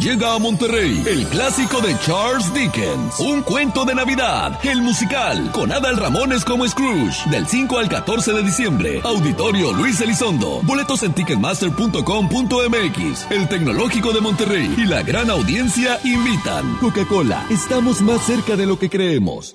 Llega a Monterrey el clásico de Charles Dickens, Un cuento de Navidad, el musical, con Adal Ramones como Scrooge, del 5 al 14 de diciembre. Auditorio Luis Elizondo. Boletos en ticketmaster.com.mx. El Tecnológico de Monterrey y la gran audiencia invitan. Coca-Cola, estamos más cerca de lo que creemos.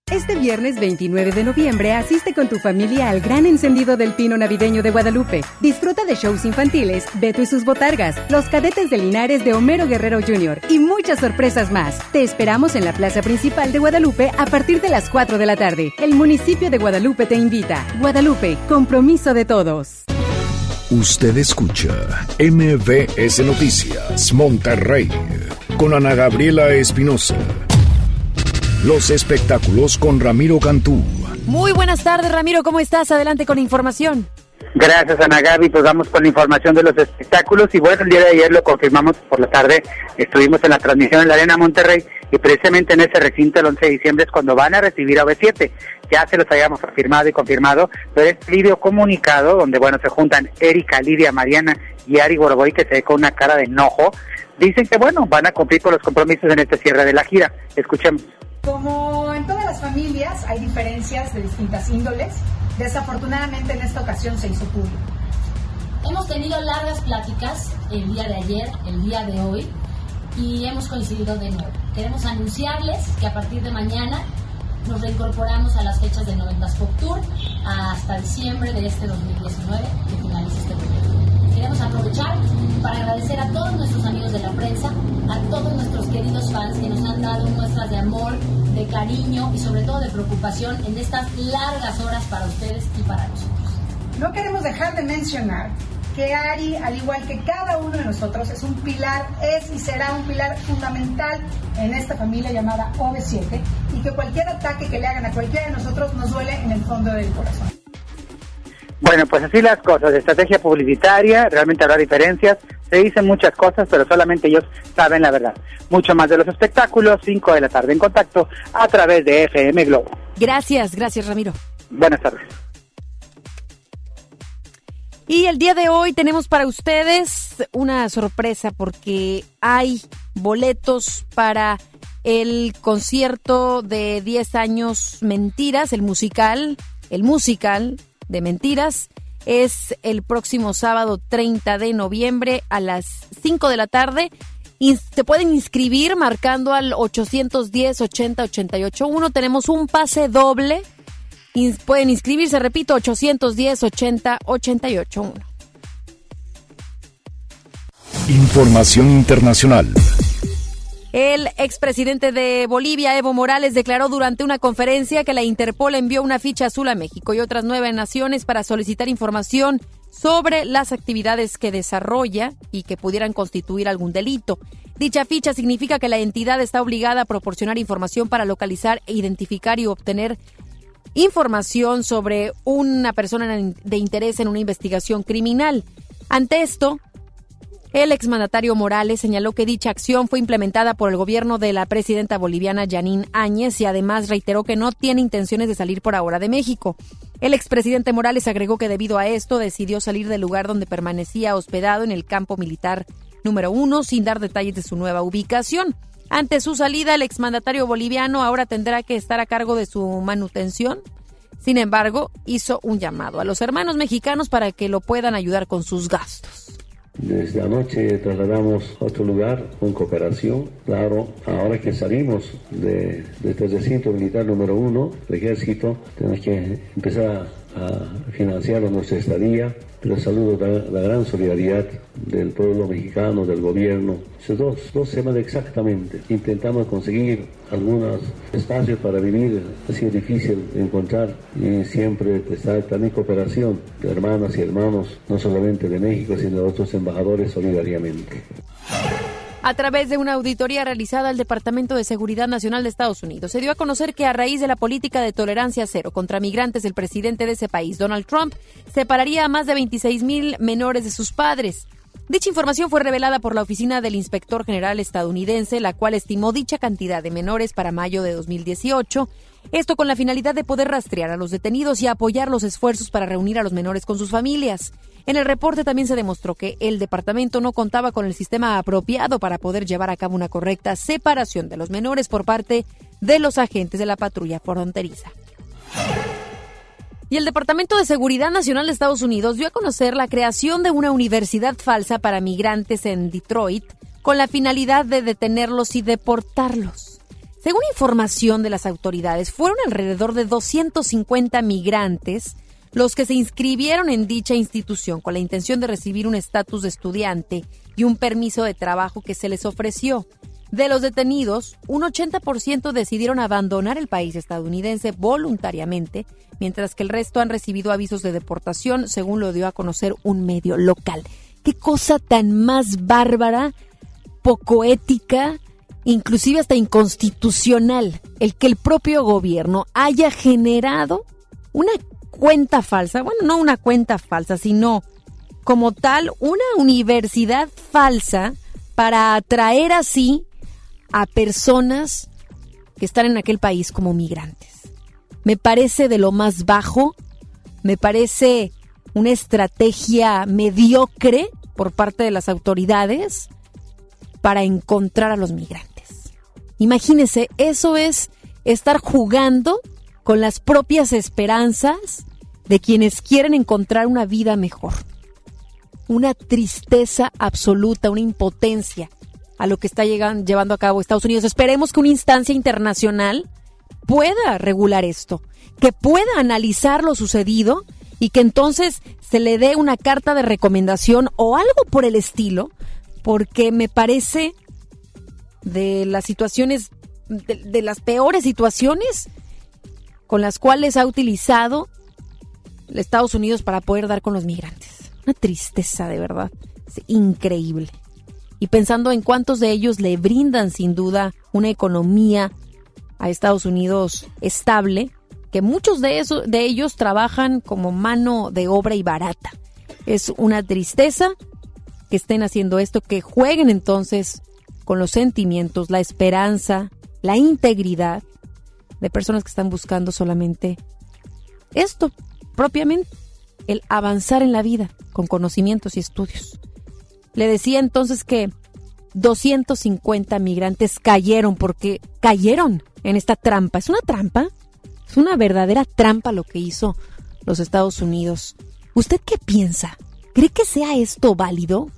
Este viernes 29 de noviembre asiste con tu familia al gran encendido del Pino Navideño de Guadalupe. Disfruta de shows infantiles, Beto y sus botargas, los cadetes de Linares de Homero Guerrero Jr. y muchas sorpresas más. Te esperamos en la plaza principal de Guadalupe a partir de las 4 de la tarde. El municipio de Guadalupe te invita. Guadalupe, compromiso de todos. Usted escucha MBS Noticias Monterrey con Ana Gabriela Espinosa. Los espectáculos con Ramiro Cantú. Muy buenas tardes, Ramiro. ¿Cómo estás? Adelante con información. Gracias, Ana Gaby. Pues vamos con la información de los espectáculos. Y bueno, el día de ayer lo confirmamos por la tarde. Estuvimos en la transmisión en la Arena Monterrey y precisamente en ese recinto el 11 de diciembre es cuando van a recibir a B7. Ya se los habíamos afirmado y confirmado, pero es video comunicado donde, bueno, se juntan Erika, Lidia, Mariana y Ari Boroboy que se ve con una cara de enojo. Dicen que, bueno, van a cumplir con los compromisos en este cierre de la gira. Escuchemos. Como en todas las familias hay diferencias de distintas índoles, desafortunadamente en esta ocasión se hizo público. Hemos tenido largas pláticas el día de ayer, el día de hoy, y hemos coincidido de nuevo. Queremos anunciarles que a partir de mañana nos reincorporamos a las fechas del 90 Pop Tour hasta diciembre de este 2019, que finaliza este proyecto. Queremos aprovechar para agradecer a todos nuestros amigos de la prensa, a todos nuestros queridos fans muestras de amor, de cariño y sobre todo de preocupación en estas largas horas para ustedes y para nosotros. No queremos dejar de mencionar que Ari, al igual que cada uno de nosotros, es un pilar, es y será un pilar fundamental en esta familia llamada OV7 y que cualquier ataque que le hagan a cualquiera de nosotros nos duele en el fondo del corazón. Bueno, pues así las cosas, estrategia publicitaria, realmente habrá diferencias, se dicen muchas cosas, pero solamente ellos saben la verdad. Mucho más de los espectáculos, 5 de la tarde en contacto a través de FM Globo. Gracias, gracias Ramiro. Buenas tardes. Y el día de hoy tenemos para ustedes una sorpresa porque hay boletos para el concierto de 10 años Mentiras, el musical, el musical de Mentiras. Es el próximo sábado 30 de noviembre a las 5 de la tarde. Y se pueden inscribir marcando al 810 80 88 1. Tenemos un pase doble pueden inscribirse, repito, 810 80 88 1. Información internacional. El expresidente de Bolivia, Evo Morales, declaró durante una conferencia que la Interpol envió una ficha azul a México y otras nueve naciones para solicitar información sobre las actividades que desarrolla y que pudieran constituir algún delito. Dicha ficha significa que la entidad está obligada a proporcionar información para localizar e identificar y obtener información sobre una persona de interés en una investigación criminal. Ante esto, el exmandatario Morales señaló que dicha acción fue implementada por el gobierno de la presidenta boliviana Janine Áñez y además reiteró que no tiene intenciones de salir por ahora de México. El expresidente Morales agregó que debido a esto decidió salir del lugar donde permanecía hospedado en el campo militar número uno sin dar detalles de su nueva ubicación. Ante su salida, el exmandatario boliviano ahora tendrá que estar a cargo de su manutención. Sin embargo, hizo un llamado a los hermanos mexicanos para que lo puedan ayudar con sus gastos. Desde anoche trasladamos a otro lugar con cooperación. Claro, ahora que salimos de, de este recinto militar número uno, el ejército, tenemos que empezar a financiar nuestra estadía, pero saludo la, gran solidaridad del pueblo mexicano, del gobierno. Esos dos, dos temas exactamente. Intentamos conseguir algunos espacios para vivir. Ha sido difícil encontrar y siempre está también cooperación de hermanas y hermanos, no solamente de México, sino de otros embajadores solidariamente. A través de una auditoría realizada al Departamento de Seguridad Nacional de Estados Unidos, se dio a conocer que a raíz de la política de tolerancia cero contra migrantes del presidente de ese país, Donald Trump, separaría a más de 26 mil menores de sus padres. Dicha información fue revelada por la Oficina del Inspector General estadounidense, la cual estimó dicha cantidad de menores para mayo de 2018, esto con la finalidad de poder rastrear a los detenidos y apoyar los esfuerzos para reunir a los menores con sus familias. En el reporte también se demostró que el departamento no contaba con el sistema apropiado para poder llevar a cabo una correcta separación de los menores por parte de los agentes de la patrulla fronteriza. Y el Departamento de Seguridad Nacional de Estados Unidos dio a conocer la creación de una universidad falsa para migrantes en Detroit con la finalidad de detenerlos y deportarlos. Según información de las autoridades, fueron alrededor de 250 migrantes los que se inscribieron en dicha institución con la intención de recibir un estatus de estudiante y un permiso de trabajo que se les ofreció. De los detenidos, un 80% decidieron abandonar el país estadounidense voluntariamente, mientras que el resto han recibido avisos de deportación, según lo dio a conocer un medio local. Qué cosa tan más bárbara, poco ética, inclusive hasta inconstitucional, el que el propio gobierno haya generado una cuenta falsa, bueno, no una cuenta falsa, sino como tal una universidad falsa para atraer así a personas que están en aquel país como migrantes. Me parece de lo más bajo, me parece una estrategia mediocre por parte de las autoridades para encontrar a los migrantes. Imagínense, eso es estar jugando con las propias esperanzas de quienes quieren encontrar una vida mejor. Una tristeza absoluta, una impotencia a lo que está llevando a cabo Estados Unidos. Esperemos que una instancia internacional pueda regular esto, que pueda analizar lo sucedido y que entonces se le dé una carta de recomendación o algo por el estilo, porque me parece de las situaciones, de las peores situaciones con las cuales ha utilizado Estados Unidos para poder dar con los migrantes. Una tristeza de verdad, es increíble y pensando en cuántos de ellos le brindan sin duda una economía a Estados Unidos estable, que muchos de, esos, de ellos trabajan como mano de obra y barata. Es una tristeza que estén haciendo esto, que jueguen entonces con los sentimientos, la esperanza, la integridad de personas que están buscando solamente esto, propiamente, el avanzar en la vida con conocimientos y estudios. Le decía entonces que 250 migrantes cayeron porque cayeron en esta trampa. ¿Es una trampa? Es una verdadera trampa lo que hizo los Estados Unidos. ¿Usted qué piensa? ¿Cree que sea esto válido?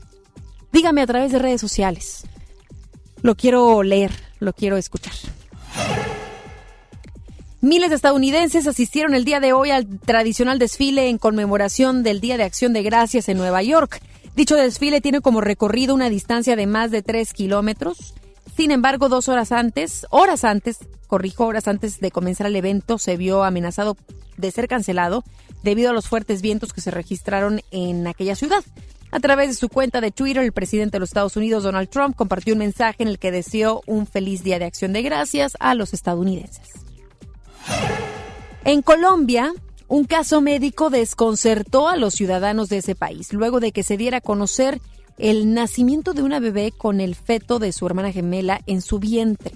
Dígame a través de redes sociales. Lo quiero leer, lo quiero escuchar. Miles de estadounidenses asistieron el día de hoy al tradicional desfile en conmemoración del Día de Acción de Gracias en Nueva York. Dicho desfile tiene como recorrido una distancia de más de tres kilómetros. Sin embargo, dos horas antes, horas antes, corrijo, horas antes de comenzar el evento, se vio amenazado de ser cancelado debido a los fuertes vientos que se registraron en aquella ciudad. A través de su cuenta de Twitter, el presidente de los Estados Unidos, Donald Trump, compartió un mensaje en el que deseó un feliz Día de Acción de Gracias a los estadounidenses. En Colombia, un caso médico desconcertó a los ciudadanos de ese país luego de que se diera a conocer el nacimiento de una bebé con el feto de su hermana gemela en su vientre.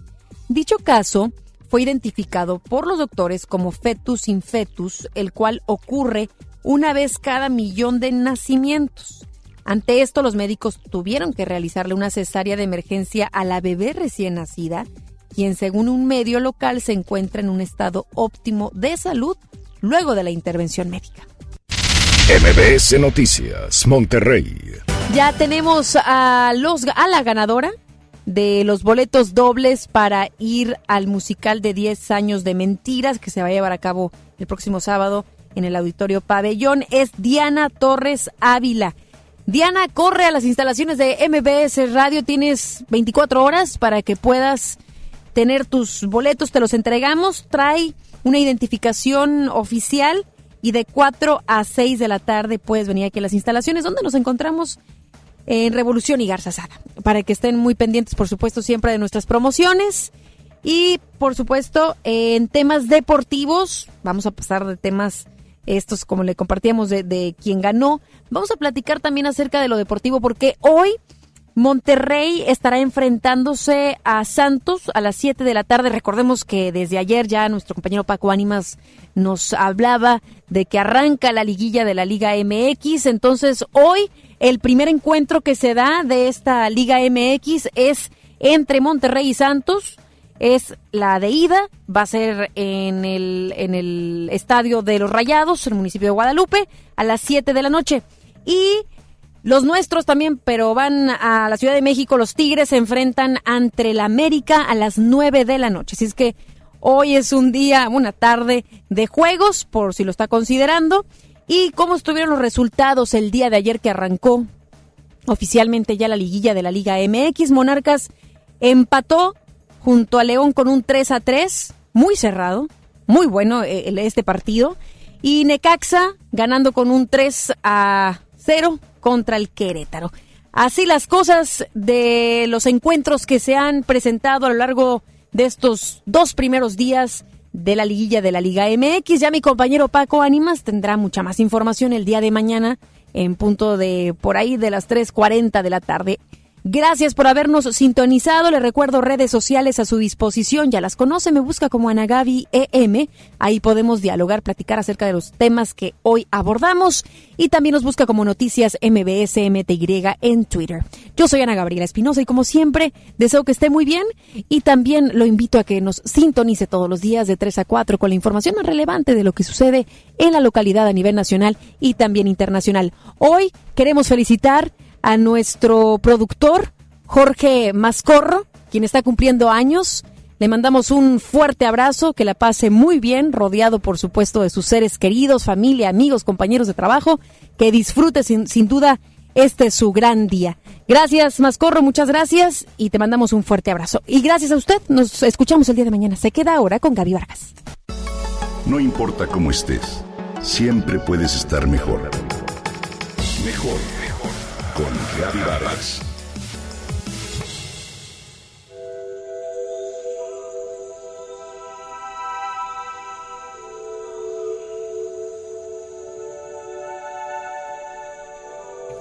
Dicho caso fue identificado por los doctores como fetus infetus, el cual ocurre una vez cada millón de nacimientos. Ante esto, los médicos tuvieron que realizarle una cesárea de emergencia a la bebé recién nacida, quien según un medio local se encuentra en un estado óptimo de salud luego de la intervención médica. MBS Noticias, Monterrey. Ya tenemos a, los, a la ganadora de los boletos dobles para ir al musical de 10 años de mentiras que se va a llevar a cabo el próximo sábado en el Auditorio Pabellón. Es Diana Torres Ávila. Diana, corre a las instalaciones de MBS Radio. Tienes 24 horas para que puedas tener tus boletos. Te los entregamos. Trae una identificación oficial y de 4 a 6 de la tarde puedes venir aquí a las instalaciones donde nos encontramos en Revolución y Garza Sada, para que estén muy pendientes, por supuesto, siempre de nuestras promociones. Y, por supuesto, en temas deportivos, vamos a pasar de temas estos, como le compartíamos, de, de quien ganó. Vamos a platicar también acerca de lo deportivo, porque hoy Monterrey estará enfrentándose a Santos a las 7 de la tarde. Recordemos que desde ayer ya nuestro compañero Paco Ánimas nos hablaba de que arranca la liguilla de la Liga MX. Entonces, hoy el primer encuentro que se da de esta Liga MX es entre Monterrey y Santos. Es la de ida, va a ser en el, estadio de los Rayados, en el municipio de Guadalupe, a las 7 de la noche. Y los nuestros también, pero van a la Ciudad de México. Los Tigres se enfrentan ante el América a las 9 de la noche. Así es que hoy es un día, una tarde de juegos, por si lo está considerando. ¿Y cómo estuvieron los resultados el día de ayer que arrancó oficialmente ya la liguilla de la Liga MX? Monarcas empató junto a León con un 3 a 3, muy cerrado, muy bueno eh, este partido. Y Necaxa ganando con un 3 a 0 contra el Querétaro. Así las cosas de los encuentros que se han presentado a lo largo de estos dos primeros días de la liguilla de la Liga MX. Ya mi compañero Paco Ánimas tendrá mucha más información el día de mañana en punto de por ahí de las 3.40 de la tarde. Gracias por habernos sintonizado. Le recuerdo redes sociales a su disposición. Ya las conoce, me busca como Anagabi EM. Ahí podemos dialogar, platicar acerca de los temas que hoy abordamos. Y también nos busca como Noticias MBS MTY en Twitter. Yo soy Ana Gabriela Espinosa y como siempre deseo que esté muy bien. Y también lo invito a que nos sintonice todos los días de 3 a 4 con la información más relevante de lo que sucede en la localidad a nivel nacional y también internacional. Hoy queremos felicitar a nuestro productor Jorge Mascorro, quien está cumpliendo años. Le mandamos un fuerte abrazo, que la pase muy bien, rodeado por supuesto de sus seres queridos, familia, amigos, compañeros de trabajo, que disfrute sin, sin duda este es su gran día. Gracias, Mascorro, muchas gracias y te mandamos un fuerte abrazo. Y gracias a usted, nos escuchamos el día de mañana. Se queda ahora con Gaby Vargas. No importa cómo estés, siempre puedes estar mejor. Mejor con.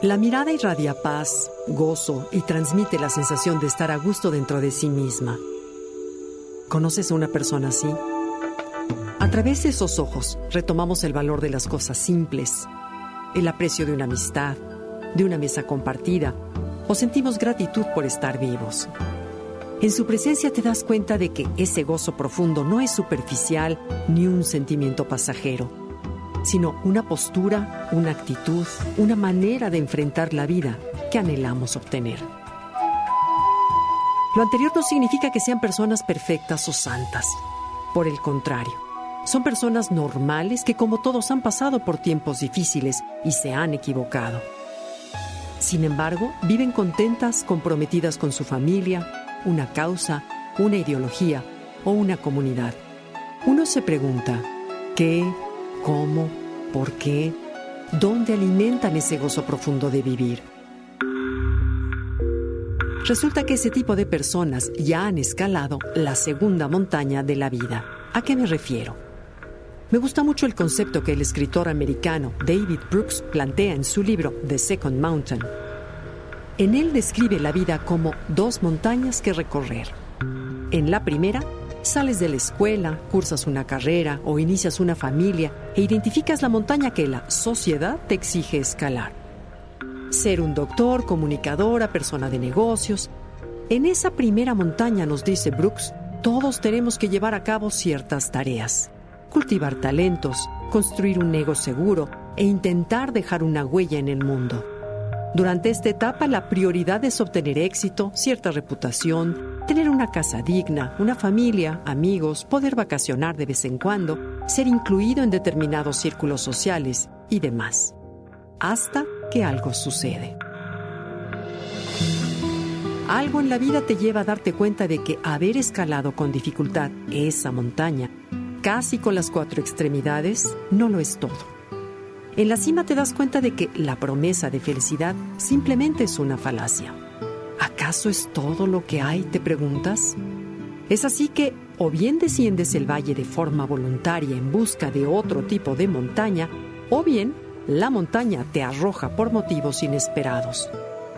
La mirada irradia paz, gozo y transmite la sensación de estar a gusto dentro de sí misma. ¿Conoces a una persona así? A través de esos ojos retomamos el valor de las cosas simples, el aprecio de una amistad, de una mesa compartida o sentimos gratitud por estar vivos. En su presencia te das cuenta de que ese gozo profundo no es superficial ni un sentimiento pasajero, sino una postura, una actitud, una manera de enfrentar la vida que anhelamos obtener. Lo anterior no significa que sean personas perfectas o santas. Por el contrario, son personas normales que como todos han pasado por tiempos difíciles y se han equivocado. Sin embargo, viven contentas, comprometidas con su familia, una causa, una ideología o una comunidad. Uno se pregunta, ¿qué, cómo, por qué, dónde alimentan ese gozo profundo de vivir? Resulta que ese tipo de personas ya han escalado la segunda montaña de la vida. ¿A qué me refiero? Me gusta mucho el concepto que el escritor americano David Brooks plantea en su libro The Second Mountain. En él describe la vida como dos montañas que recorrer. En la primera, sales de la escuela, cursas una carrera o inicias una familia e identificas la montaña que la sociedad te exige escalar. Ser un doctor, comunicadora, persona de negocios. En esa primera montaña, nos dice Brooks, todos tenemos que llevar a cabo ciertas tareas cultivar talentos, construir un ego seguro e intentar dejar una huella en el mundo. Durante esta etapa la prioridad es obtener éxito, cierta reputación, tener una casa digna, una familia, amigos, poder vacacionar de vez en cuando, ser incluido en determinados círculos sociales y demás. Hasta que algo sucede. Algo en la vida te lleva a darte cuenta de que haber escalado con dificultad esa montaña, casi con las cuatro extremidades, no lo es todo. En la cima te das cuenta de que la promesa de felicidad simplemente es una falacia. ¿Acaso es todo lo que hay? te preguntas. Es así que o bien desciendes el valle de forma voluntaria en busca de otro tipo de montaña, o bien la montaña te arroja por motivos inesperados.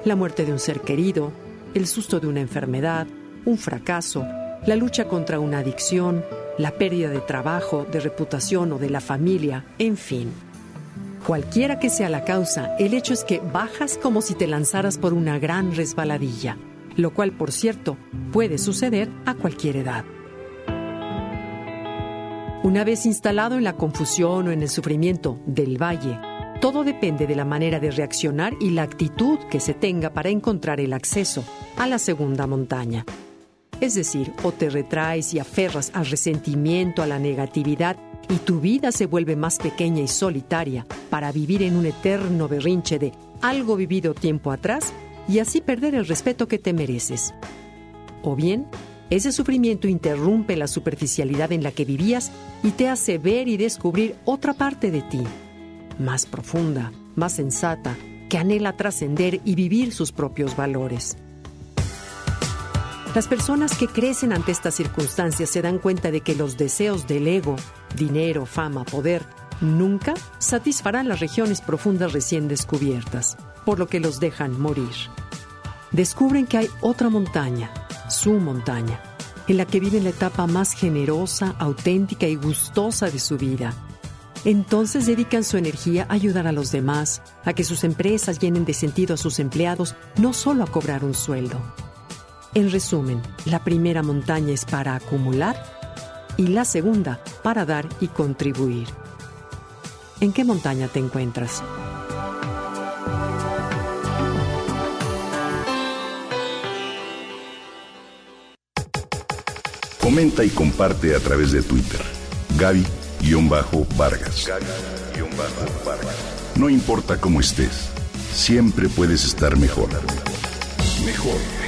La muerte de un ser querido, el susto de una enfermedad, un fracaso, la lucha contra una adicción, la pérdida de trabajo, de reputación o de la familia, en fin. Cualquiera que sea la causa, el hecho es que bajas como si te lanzaras por una gran resbaladilla, lo cual, por cierto, puede suceder a cualquier edad. Una vez instalado en la confusión o en el sufrimiento del valle, todo depende de la manera de reaccionar y la actitud que se tenga para encontrar el acceso a la segunda montaña. Es decir, o te retraes y aferras al resentimiento, a la negatividad, y tu vida se vuelve más pequeña y solitaria para vivir en un eterno berrinche de algo vivido tiempo atrás y así perder el respeto que te mereces. O bien, ese sufrimiento interrumpe la superficialidad en la que vivías y te hace ver y descubrir otra parte de ti más profunda, más sensata, que anhela trascender y vivir sus propios valores. Las personas que crecen ante estas circunstancias se dan cuenta de que los deseos del ego, dinero, fama, poder, nunca satisfarán las regiones profundas recién descubiertas, por lo que los dejan morir. Descubren que hay otra montaña, su montaña, en la que viven la etapa más generosa, auténtica y gustosa de su vida entonces dedican su energía a ayudar a los demás, a que sus empresas llenen de sentido a sus empleados, no solo a cobrar un sueldo. En resumen, la primera montaña es para acumular y la segunda para dar y contribuir. ¿En qué montaña te encuentras? Comenta y comparte a través de Twitter. Gaby Vargas. No importa cómo estés, siempre puedes estar. Mejor, mejor.